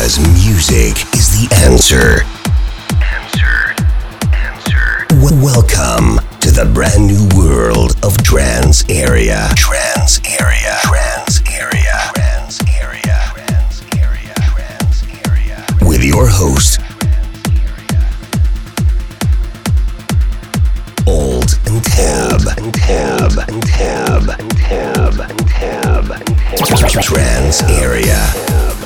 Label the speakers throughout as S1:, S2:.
S1: Because music is the answer. Answer. Answer. Welcome to the brand new world of Trance Area. Trance Area. Trance Area. Trance Area. Trance Area. Trance Area. With your host, Alt and Tab and Tab and Tab and Tab and Tab and Tab. Trance Area.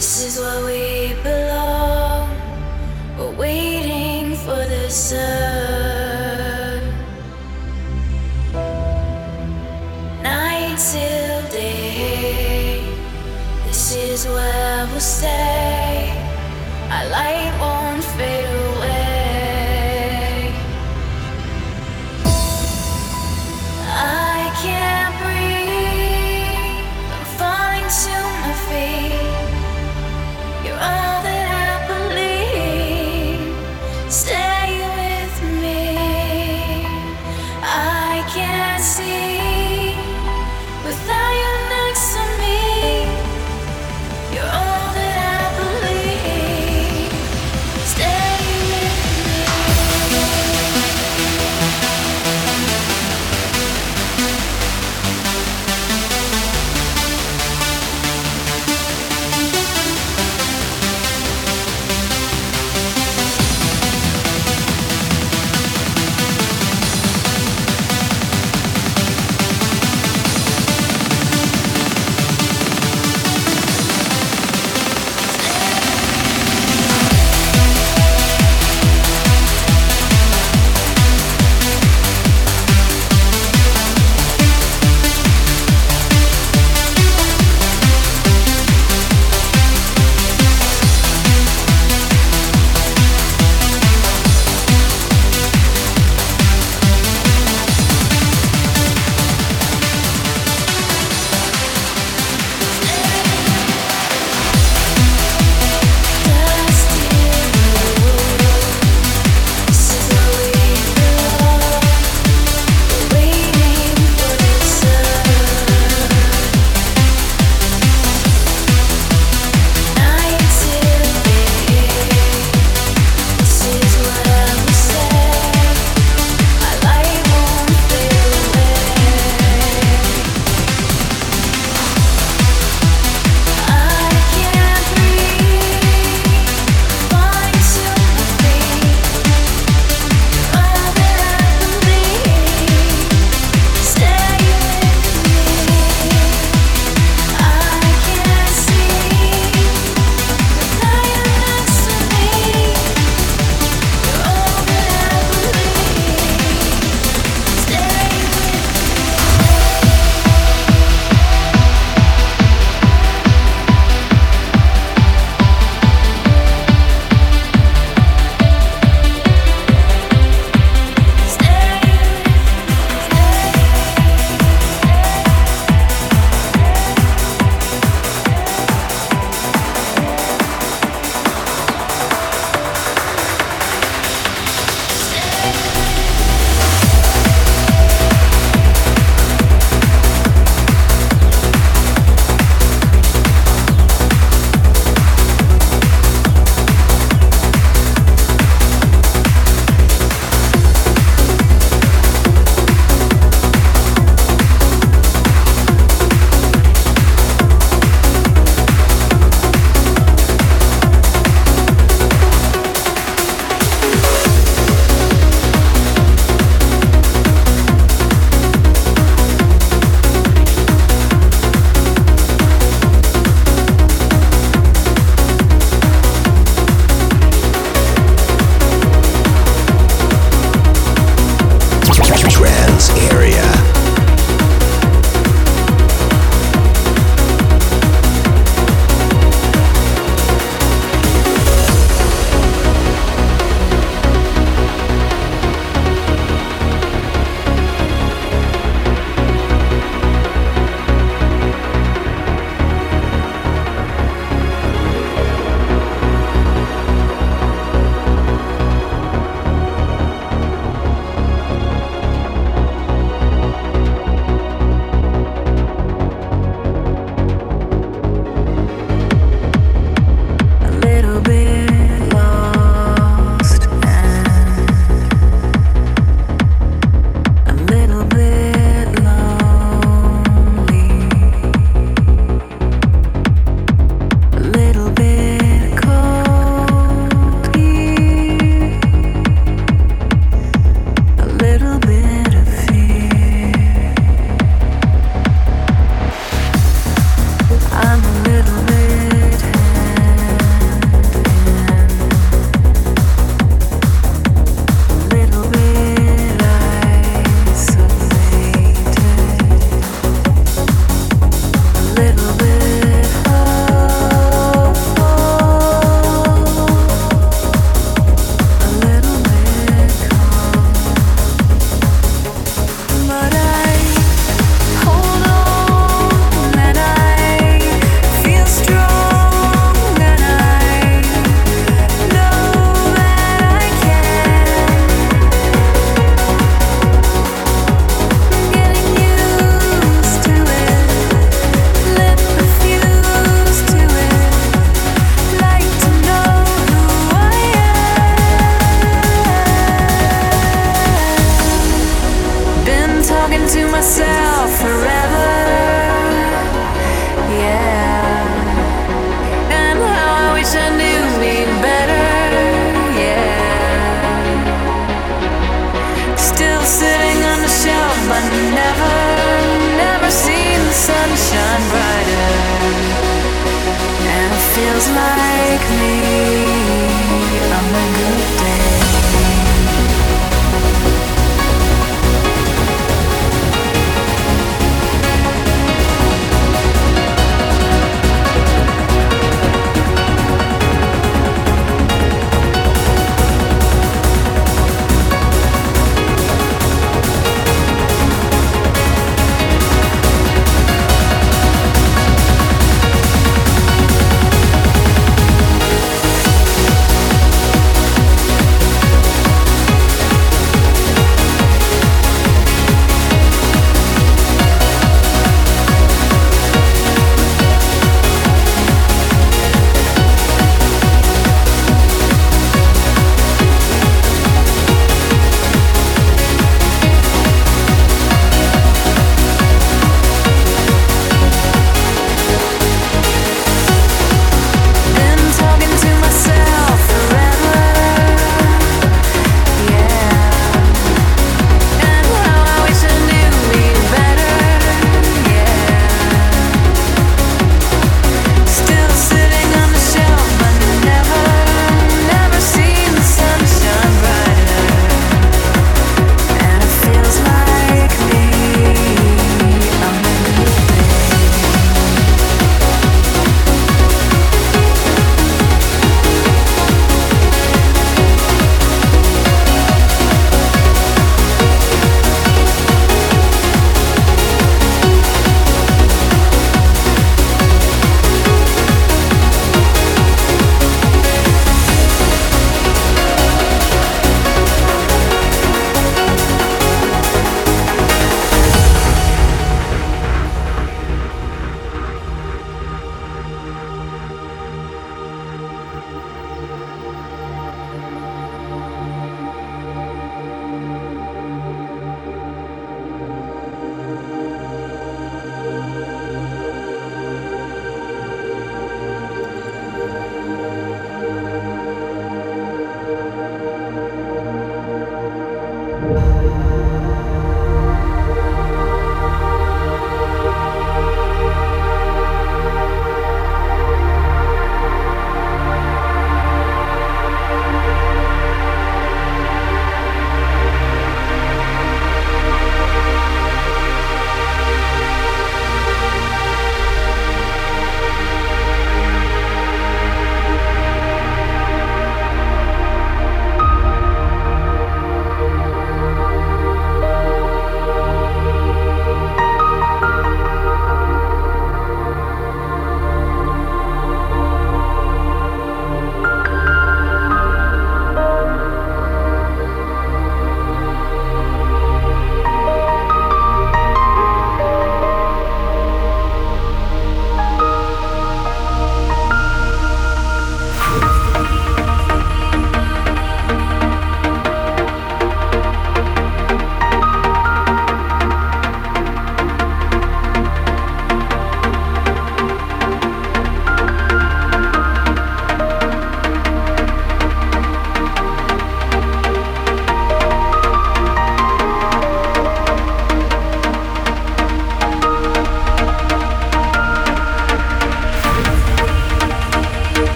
S1: This is where we belong. We're waiting for the sun.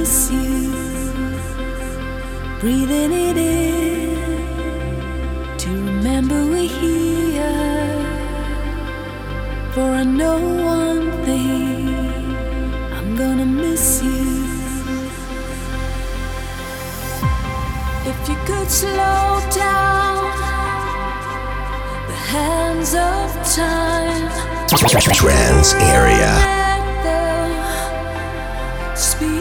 S1: Miss you. Breathing it in to remember we're here. For I know one thing, I'm gonna miss you. If you could slow down the hands of time.
S2: Trans area.
S1: Speed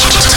S2: Tchau, tchau.